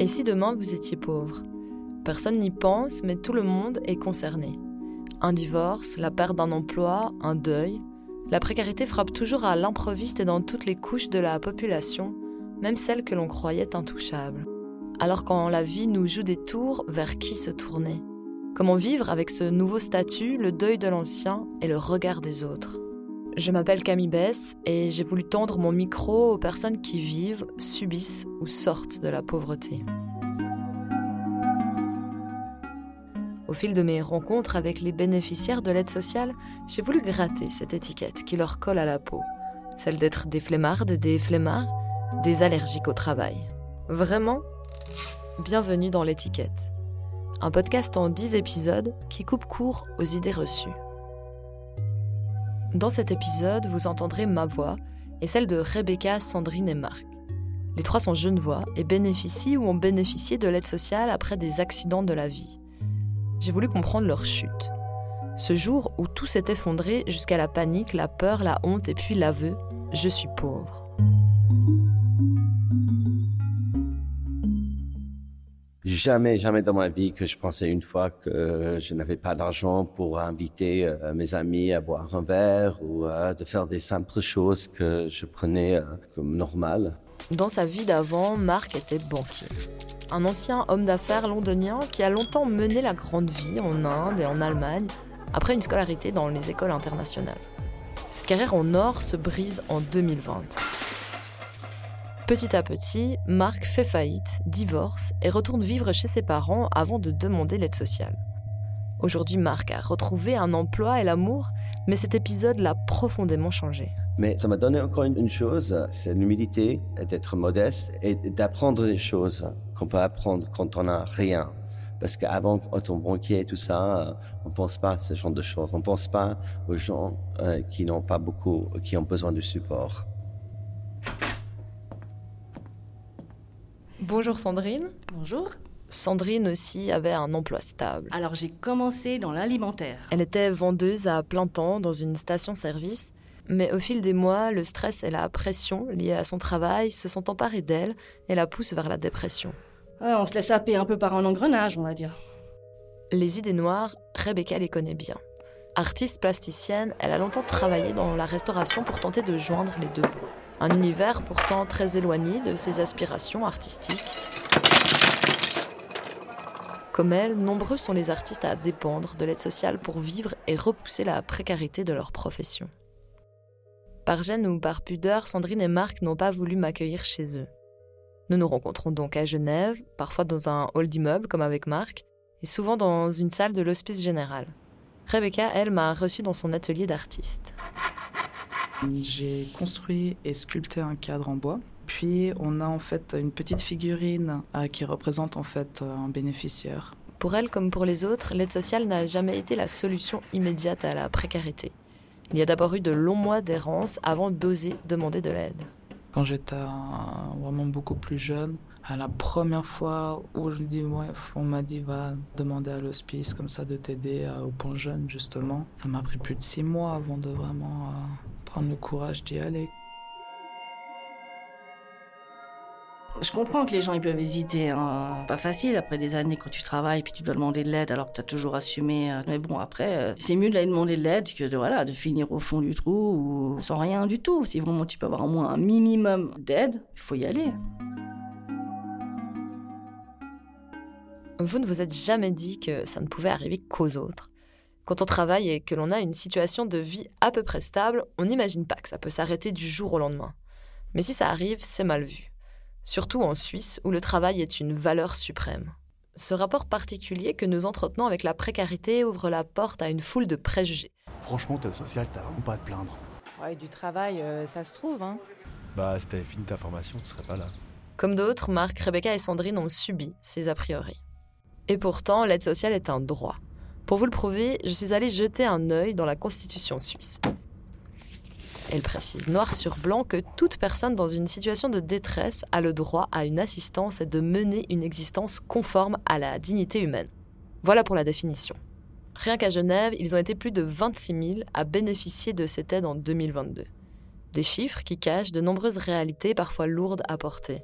Et si demain vous étiez pauvre? Personne n'y pense, mais tout le monde est concerné. Un divorce, la perte d'un emploi, un deuil. La précarité frappe toujours à l'improviste et dans toutes les couches de la population, même celles que l'on croyait intouchables. Alors quand la vie nous joue des tours, vers qui se tourner? Comment vivre avec ce nouveau statut, le deuil de l'ancien et le regard des autres? Je m'appelle Camille Bess et j'ai voulu tendre mon micro aux personnes qui vivent, subissent ou sortent de la pauvreté. Au fil de mes rencontres avec les bénéficiaires de l'aide sociale, j'ai voulu gratter cette étiquette qui leur colle à la peau, celle d'être des flemmardes, des flemmards, des allergiques au travail. Vraiment, bienvenue dans l'étiquette un podcast en 10 épisodes qui coupe court aux idées reçues. Dans cet épisode, vous entendrez ma voix et celle de Rebecca, Sandrine et Marc. Les trois sont voix et bénéficient ou ont bénéficié de l'aide sociale après des accidents de la vie. J'ai voulu comprendre leur chute. Ce jour où tout s'est effondré jusqu'à la panique, la peur, la honte et puis l'aveu, je suis pauvre. Jamais, jamais dans ma vie que je pensais une fois que je n'avais pas d'argent pour inviter euh, mes amis à boire un verre ou euh, de faire des simples choses que je prenais euh, comme normales. Dans sa vie d'avant, Marc était banquier. Un ancien homme d'affaires londonien qui a longtemps mené la grande vie en Inde et en Allemagne après une scolarité dans les écoles internationales. Cette carrière en or se brise en 2020. Petit à petit, Marc fait faillite, divorce et retourne vivre chez ses parents avant de demander l'aide sociale. Aujourd'hui, Marc a retrouvé un emploi et l'amour, mais cet épisode l'a profondément changé. Mais ça m'a donné encore une chose, c'est l'humilité, d'être modeste et d'apprendre des choses qu'on peut apprendre quand on n'a rien. Parce qu'avant, quand on banquier et tout ça, on ne pense pas à ce genre de choses. On ne pense pas aux gens euh, qui n'ont pas beaucoup, qui ont besoin de support. Bonjour Sandrine. Bonjour. Sandrine aussi avait un emploi stable. Alors j'ai commencé dans l'alimentaire. Elle était vendeuse à plein temps dans une station-service, mais au fil des mois, le stress et la pression liées à son travail se sont emparés d'elle et la poussent vers la dépression. on se laisse happer un peu par un engrenage, on va dire. Les idées noires, Rebecca les connaît bien. Artiste plasticienne, elle a longtemps travaillé dans la restauration pour tenter de joindre les deux bouts. Un univers pourtant très éloigné de ses aspirations artistiques. Comme elle, nombreux sont les artistes à dépendre de l'aide sociale pour vivre et repousser la précarité de leur profession. Par gêne ou par pudeur, Sandrine et Marc n'ont pas voulu m'accueillir chez eux. Nous nous rencontrons donc à Genève, parfois dans un hall d'immeuble comme avec Marc, et souvent dans une salle de l'hospice général. Rebecca, elle, m'a reçue dans son atelier d'artiste. J'ai construit et sculpté un cadre en bois. Puis on a en fait une petite figurine euh, qui représente en fait euh, un bénéficiaire. Pour elle comme pour les autres, l'aide sociale n'a jamais été la solution immédiate à la précarité. Il y a d'abord eu de longs mois d'errance avant d'oser demander de l'aide. Quand j'étais vraiment beaucoup plus jeune, à la première fois où je dis ouais, on m'a dit va demander à l'hospice comme ça de t'aider euh, au point jeune justement. Ça m'a pris plus de six mois avant de vraiment prendre le courage d'y aller. Je comprends que les gens ils peuvent hésiter. Hein. Pas facile après des années quand tu travailles puis tu dois demander de l'aide alors que tu as toujours assumé. Euh. Mais bon, après, euh, c'est mieux d'aller demander de l'aide que de, voilà, de finir au fond du trou ou sans rien du tout. Si vraiment tu peux avoir au moins un minimum d'aide, il faut y aller. Vous ne vous êtes jamais dit que ça ne pouvait arriver qu'aux autres quand on travaille et que l'on a une situation de vie à peu près stable, on n'imagine pas que ça peut s'arrêter du jour au lendemain. Mais si ça arrive, c'est mal vu. Surtout en Suisse, où le travail est une valeur suprême. Ce rapport particulier que nous entretenons avec la précarité ouvre la porte à une foule de préjugés. Franchement, ta social, t'as vraiment pas à te plaindre. Ouais, du travail, euh, ça se trouve, hein. Bah, si t'avais fini ta formation, tu serais pas là. Comme d'autres, Marc, Rebecca et Sandrine ont subi ces a priori. Et pourtant, l'aide sociale est un droit. Pour vous le prouver, je suis allée jeter un œil dans la Constitution suisse. Elle précise noir sur blanc que toute personne dans une situation de détresse a le droit à une assistance et de mener une existence conforme à la dignité humaine. Voilà pour la définition. Rien qu'à Genève, ils ont été plus de 26 000 à bénéficier de cette aide en 2022. Des chiffres qui cachent de nombreuses réalités parfois lourdes à porter.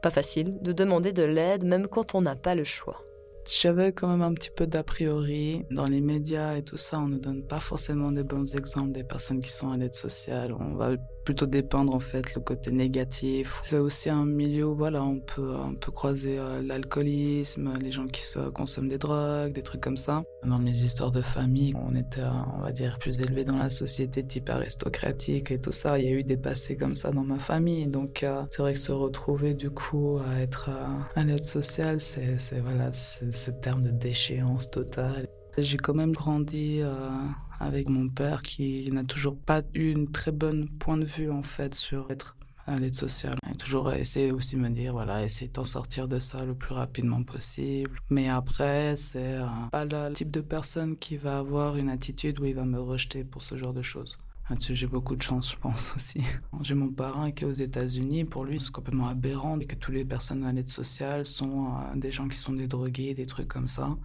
Pas facile de demander de l'aide même quand on n'a pas le choix. J'avais quand même un petit peu d'a priori. Dans les médias et tout ça, on ne donne pas forcément des bons exemples des personnes qui sont à l'aide sociale. On va plutôt dépeindre en fait le côté négatif. C'est aussi un milieu où voilà, on peut un peu croiser euh, l'alcoolisme, les gens qui consomment des drogues, des trucs comme ça. Dans mes histoires de famille, on était, on va dire, plus élevé dans la société type aristocratique et tout ça. Il y a eu des passés comme ça dans ma famille. Donc euh, c'est vrai que se retrouver du coup à être euh, à l'aide sociale, c'est voilà, ce terme de déchéance totale. J'ai quand même grandi euh, avec mon père qui n'a toujours pas eu une très bonne point de vue en fait sur être à l'aide sociale. A toujours essayé aussi de me dire voilà, essaye d'en sortir de ça le plus rapidement possible. Mais après, c'est euh, pas le type de personne qui va avoir une attitude où il va me rejeter pour ce genre de choses. Là-dessus, j'ai beaucoup de chance, je pense aussi. J'ai mon parrain qui est aux États-Unis. Pour lui, c'est complètement aberrant que toutes les personnes à l'aide sociale sont euh, des gens qui sont des drogués, des trucs comme ça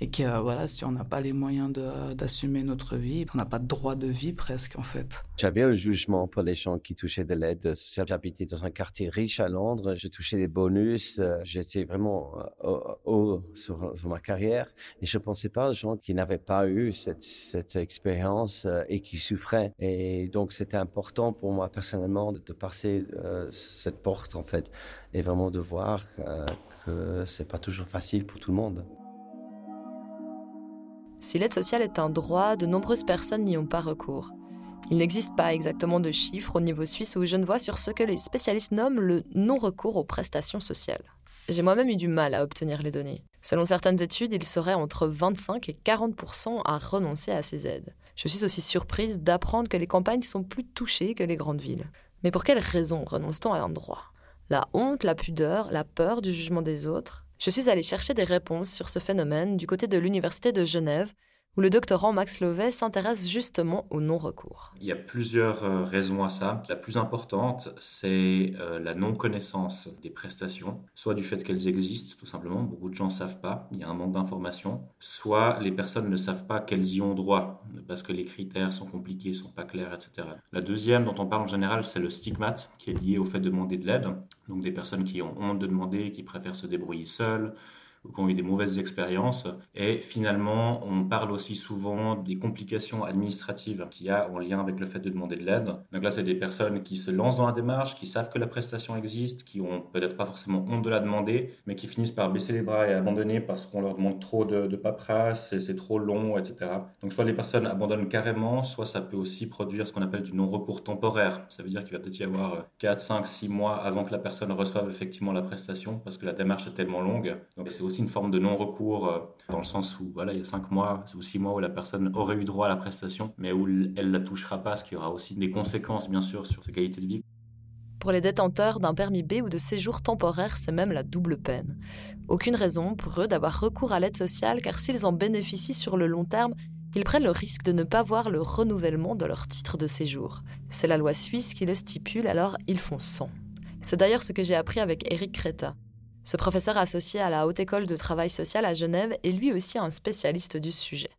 et que voilà, si on n'a pas les moyens d'assumer notre vie, on n'a pas de droit de vie presque en fait. J'avais un jugement pour les gens qui touchaient de l'aide sociale. J'habitais dans un quartier riche à Londres, je touchais des bonus, euh, j'étais vraiment euh, haut, sur, ma carrière et je ne pensais pas aux gens qui n'avaient pas eu cette, expérience euh, et qui souffraient. Et donc c'était important pour moi personnellement de, passer cette porte en fait et vraiment de voir que c'est pas toujours facile pour tout le monde. Si l'aide sociale est un droit, de nombreuses personnes n'y ont pas recours. Il n'existe pas exactement de chiffres au niveau suisse ou vois sur ce que les spécialistes nomment le non-recours aux prestations sociales. J'ai moi-même eu du mal à obtenir les données. Selon certaines études, il serait entre 25 et 40% à renoncer à ces aides. Je suis aussi surprise d'apprendre que les campagnes sont plus touchées que les grandes villes. Mais pour quelles raisons renonce-t-on à un droit? La honte, la pudeur, la peur du jugement des autres? Je suis allée chercher des réponses sur ce phénomène du côté de l'Université de Genève, où le doctorant Max Lovet s'intéresse justement au non-recours. Il y a plusieurs euh, raisons à ça. La plus importante, c'est euh, la non-connaissance des prestations, soit du fait qu'elles existent, tout simplement, beaucoup de gens ne savent pas, il y a un manque d'informations, soit les personnes ne savent pas qu'elles y ont droit, parce que les critères sont compliqués, sont pas clairs, etc. La deuxième dont on parle en général, c'est le stigmate, qui est lié au fait de demander de l'aide, donc des personnes qui ont honte de demander, qui préfèrent se débrouiller seules, ou qui ont eu des mauvaises expériences. Et finalement, on parle aussi souvent des complications administratives qu'il y a en lien avec le fait de demander de l'aide. Donc là, c'est des personnes qui se lancent dans la démarche, qui savent que la prestation existe, qui ont peut-être pas forcément honte de la demander, mais qui finissent par baisser les bras et abandonner parce qu'on leur demande trop de, de paperasse, c'est trop long, etc. Donc soit les personnes abandonnent carrément, soit ça peut aussi produire ce qu'on appelle du non-recours temporaire. Ça veut dire qu'il va peut-être y avoir 4, 5, 6 mois avant que la personne reçoive effectivement la prestation parce que la démarche est tellement longue. Donc c'est aussi une forme de non-recours euh, dans le sens où voilà, il y a cinq mois ou six mois où la personne aurait eu droit à la prestation, mais où elle ne la touchera pas, ce qui aura aussi des conséquences bien sûr sur ses qualités de vie. Pour les détenteurs d'un permis B ou de séjour temporaire, c'est même la double peine. Aucune raison pour eux d'avoir recours à l'aide sociale car s'ils en bénéficient sur le long terme, ils prennent le risque de ne pas voir le renouvellement de leur titre de séjour. C'est la loi suisse qui le stipule, alors ils font sans. C'est d'ailleurs ce que j'ai appris avec Eric Creta. Ce professeur associé à la Haute École de Travail Social à Genève est lui aussi un spécialiste du sujet.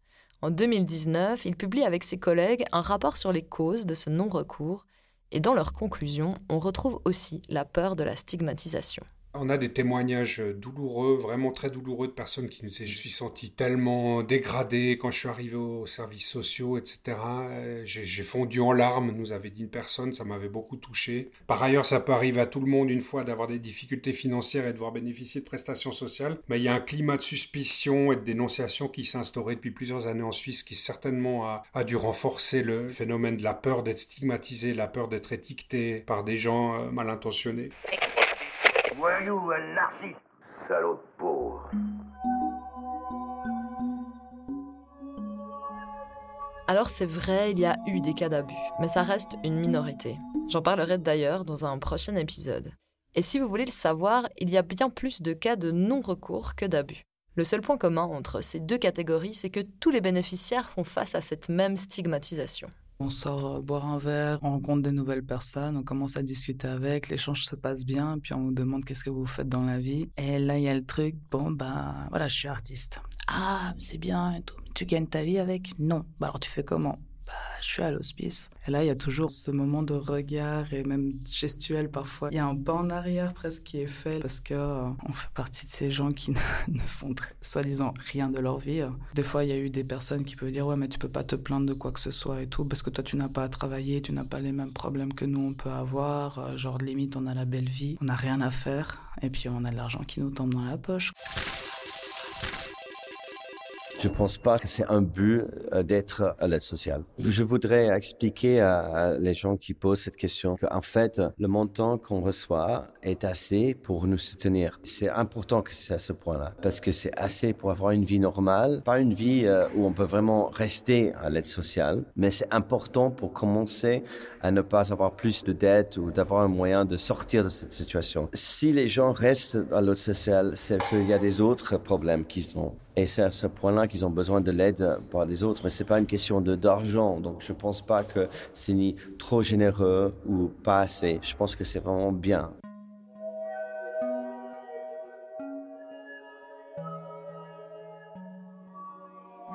En 2019, il publie avec ses collègues un rapport sur les causes de ce non-recours, et dans leurs conclusions, on retrouve aussi la peur de la stigmatisation. On a des témoignages douloureux, vraiment très douloureux de personnes qui nous disent je suis senti tellement dégradé quand je suis arrivé aux services sociaux, etc. Euh, j'ai fondu en larmes, nous avait dit une personne, ça m'avait beaucoup touché. Par ailleurs, ça peut arriver à tout le monde une fois d'avoir des difficultés financières et de devoir bénéficier de prestations sociales. Mais il y a un climat de suspicion et de dénonciation qui s'est instauré depuis plusieurs années en Suisse qui certainement a, a dû renforcer le phénomène de la peur d'être stigmatisé, la peur d'être étiqueté par des gens euh, mal intentionnés. Salaud pauvre Alors c'est vrai, il y a eu des cas d'abus, mais ça reste une minorité. J'en parlerai d'ailleurs dans un prochain épisode. Et si vous voulez le savoir, il y a bien plus de cas de non-recours que d'abus. Le seul point commun entre ces deux catégories, c'est que tous les bénéficiaires font face à cette même stigmatisation. On sort euh, boire un verre, on rencontre des nouvelles personnes, on commence à discuter avec, l'échange se passe bien, puis on vous demande qu'est-ce que vous faites dans la vie. Et là, il y a le truc, bon, bah voilà, je suis artiste. Ah, c'est bien et tout. Tu gagnes ta vie avec? Non. Bah alors tu fais comment? Bah, je suis à l'hospice. Et là, il y a toujours ce moment de regard et même gestuel parfois. Il y a un pas en arrière presque qui est fait parce que euh, on fait partie de ces gens qui ne, font soi-disant rien de leur vie. Des fois, il y a eu des personnes qui peuvent dire ouais, mais tu peux pas te plaindre de quoi que ce soit et tout parce que toi, tu n'as pas à travailler, tu n'as pas les mêmes problèmes que nous on peut avoir. Euh, genre limite, on a la belle vie, on n'a rien à faire et puis on a de l'argent qui nous tombe dans la poche. Je ne pense pas que c'est un but euh, d'être à l'aide sociale. Je voudrais expliquer à les gens qui posent cette question qu'en fait, le montant qu'on reçoit est assez pour nous soutenir. C'est important que c'est à ce point-là, parce que c'est assez pour avoir une vie normale, pas une vie euh, où on peut vraiment rester à l'aide sociale, mais c'est important pour commencer à ne pas avoir plus de dettes ou d'avoir un moyen de sortir de cette situation. Si les gens restent à l'aide sociale, c'est qu'il y a des autres problèmes qu'ils ont. Et c'est à ce point-là qu'ils ont besoin de l'aide par les autres. Mais c'est pas une question d'argent. Donc je pense pas que c'est ni trop généreux ou pas assez. Je pense que c'est vraiment bien.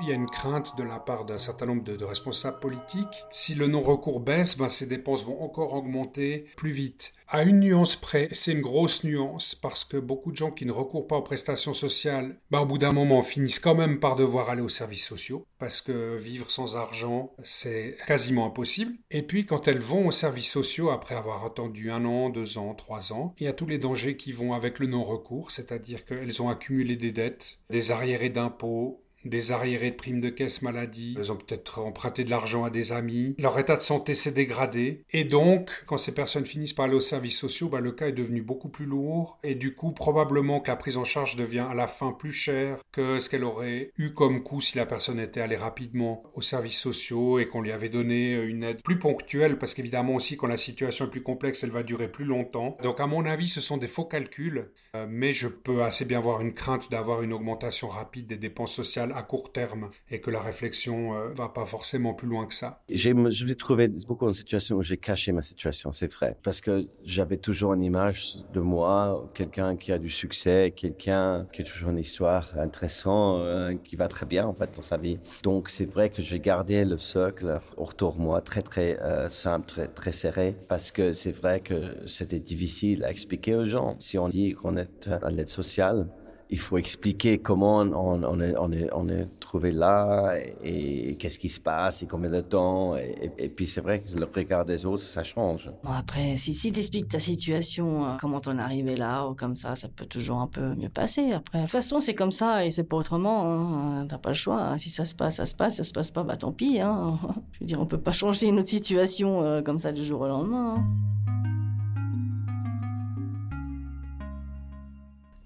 Il y a une crainte de la part d'un certain nombre de, responsables politiques. Si le non-recours baisse, ben, ces dépenses vont encore augmenter plus vite. À une nuance près, c'est une grosse nuance, parce que beaucoup de gens qui ne recourent pas aux prestations sociales, ben, au bout d'un moment, finissent quand même par devoir aller aux services sociaux, parce que vivre sans argent, c'est quasiment impossible. Et puis, quand elles vont aux services sociaux, après avoir attendu un an, deux ans, trois ans, il y a tous les dangers qui vont avec le non-recours, c'est-à-dire qu'elles ont accumulé des dettes, des arriérés d'impôts, des arriérés de primes de caisse maladie, elles ont peut-être emprunté de l'argent à des amis, leur état de santé s'est dégradé, et donc, quand ces personnes finissent par aller aux services sociaux, bah, le cas est devenu beaucoup plus lourd, et du coup, probablement que la prise en charge devient à la fin plus chère que ce qu'elle aurait eu comme coût si la personne était allée rapidement aux services sociaux et qu'on lui avait donné une aide plus ponctuelle, parce qu'évidemment aussi, quand la situation est plus complexe, elle va durer plus longtemps. Donc, à mon avis, ce sont des faux calculs, euh, mais je peux assez bien avoir une crainte d'avoir une augmentation rapide des dépenses sociales à court terme et que la réflexion euh, va pas forcément plus loin que ça. Je me suis trouvé beaucoup en situation où j'ai caché ma situation, c'est vrai, parce que j'avais toujours une image de moi, quelqu'un qui a du succès, quelqu'un qui a toujours une histoire intéressante, euh, qui va très bien en fait dans sa vie. Donc c'est vrai que j'ai gardé le socle autour de moi très très euh, simple, très très serré, parce que c'est vrai que c'était difficile à expliquer aux gens. Si on dit qu'on est à l'aide sociale, il faut expliquer comment on, est, trouvé là et, qu'est-ce qui se passe et combien de temps. Et, puis c'est vrai que le regard des autres, ça change. Après, si, si tu expliques ta situation, euh, comment t'en es arrivé là ou comme ça, ça peut toujours un peu mieux passer. Après, de toute façon, c'est comme ça et c'est pas autrement. Hein. T'as pas le choix. Hein. Si ça se passe, ça se passe. Ça se passe pas, bah tant pis. Hein. Je veux dire, on peut pas changer notre situation euh, comme ça du jour au lendemain.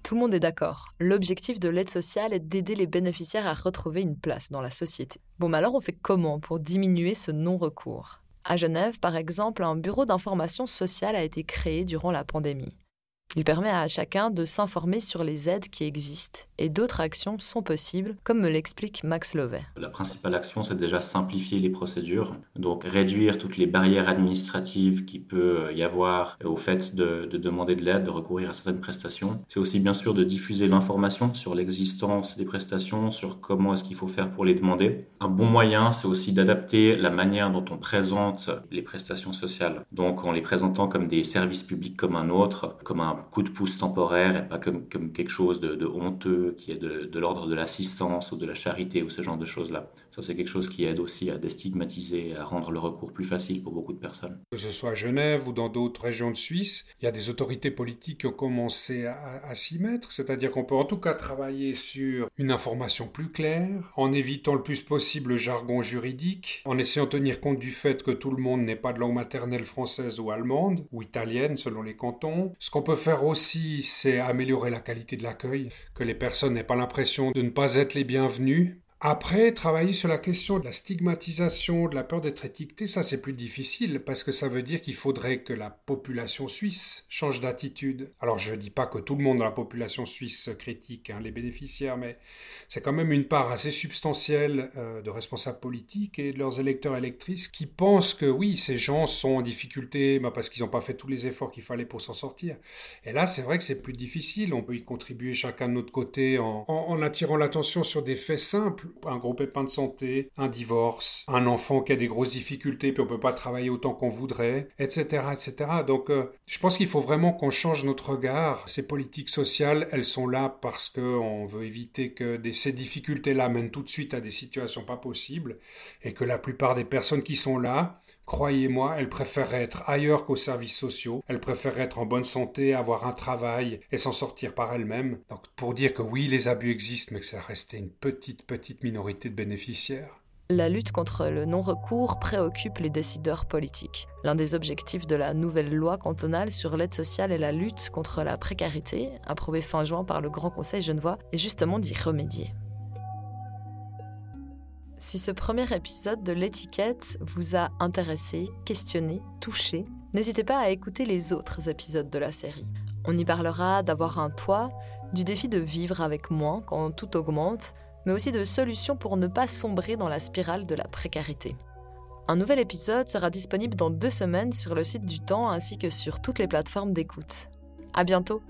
Tout le monde est d'accord. L'objectif de l'aide sociale est d'aider les bénéficiaires à retrouver une place dans la société. Bon, mais alors on fait comment pour diminuer ce non-recours? À Genève, par exemple, un bureau d'information sociale a été créé durant la pandémie. Il permet à chacun de s'informer sur les aides qui existent et d'autres actions sont possibles, comme me l'explique Max Lovet. La principale action, c'est déjà simplifier les procédures, donc réduire toutes les barrières administratives qui peut y avoir au fait de, demander de l'aide, de recourir à certaines prestations. C'est aussi bien sûr de diffuser l'information sur l'existence des prestations, sur comment est-ce qu'il faut faire pour les demander. Un bon moyen, c'est aussi d'adapter la manière dont on présente les prestations sociales, donc en les présentant comme des services publics comme un autre, comme un coup de pouce temporaire et pas comme, quelque chose de, honteux qui est de, de l'ordre de l'assistance ou de la charité ou ce genre de choses-là. Ça, c'est quelque chose qui aide aussi à déstigmatiser, à rendre le recours plus facile pour beaucoup de personnes. Que ce soit à Genève ou dans d'autres régions de Suisse, il y a des autorités politiques qui ont commencé à, à s'y mettre, c'est-à-dire qu'on peut en tout cas travailler sur une information plus claire, en évitant le plus possible le jargon juridique, en essayant de tenir compte du fait que tout le monde n'est pas de langue maternelle française ou allemande, ou italienne selon les cantons. Ce qu'on peut faire aussi, c'est améliorer la qualité de l'accueil, que les personnes n'aient pas l'impression de ne pas être les bienvenues, après, travailler sur la question de la stigmatisation, de la peur d'être étiqueté, ça c'est plus difficile parce que ça veut dire qu'il faudrait que la population suisse change d'attitude. Alors je ne dis pas que tout le monde dans la population suisse critique hein, les bénéficiaires, mais c'est quand même une part assez substantielle euh, de responsables politiques et de leurs électeurs électrices qui pensent que oui, ces gens sont en difficulté bah, parce qu'ils n'ont pas fait tous les efforts qu'il fallait pour s'en sortir. Et là, c'est vrai que c'est plus difficile. On peut y contribuer chacun de notre côté en attirant l'attention sur des faits simples un gros pépin de santé, un divorce, un enfant qui a des grosses difficultés puis on peut pas travailler autant qu'on voudrait, etc., etc. Donc, euh, je pense qu'il faut vraiment qu'on change notre regard. Ces politiques sociales, elles sont là parce qu'on veut éviter que ces difficultés-là mènent tout de suite à des situations pas possibles et que la plupart des personnes qui sont là, Croyez-moi, elles préfèrent être ailleurs qu'aux services sociaux, elles préfèrent être en bonne santé, avoir un travail et s'en sortir par elles-mêmes. Donc pour dire que oui, les abus existent, mais que ça restait une petite, petite minorité de bénéficiaires. La lutte contre le non-recours préoccupe les décideurs politiques. L'un des objectifs de la nouvelle loi cantonale sur l'aide sociale et la lutte contre la précarité, approuvée fin juin par le Grand Conseil genevois, est justement d'y remédier. Si ce premier épisode de l'étiquette vous a intéressé, questionné, touché, n'hésitez pas à écouter les autres épisodes de la série. On y parlera d'avoir un toit, du défi de vivre avec moins quand tout augmente, mais aussi de solutions pour ne pas sombrer dans la spirale de la précarité. Un nouvel épisode sera disponible dans deux semaines sur le site du Temps ainsi que sur toutes les plateformes d'écoute. À bientôt!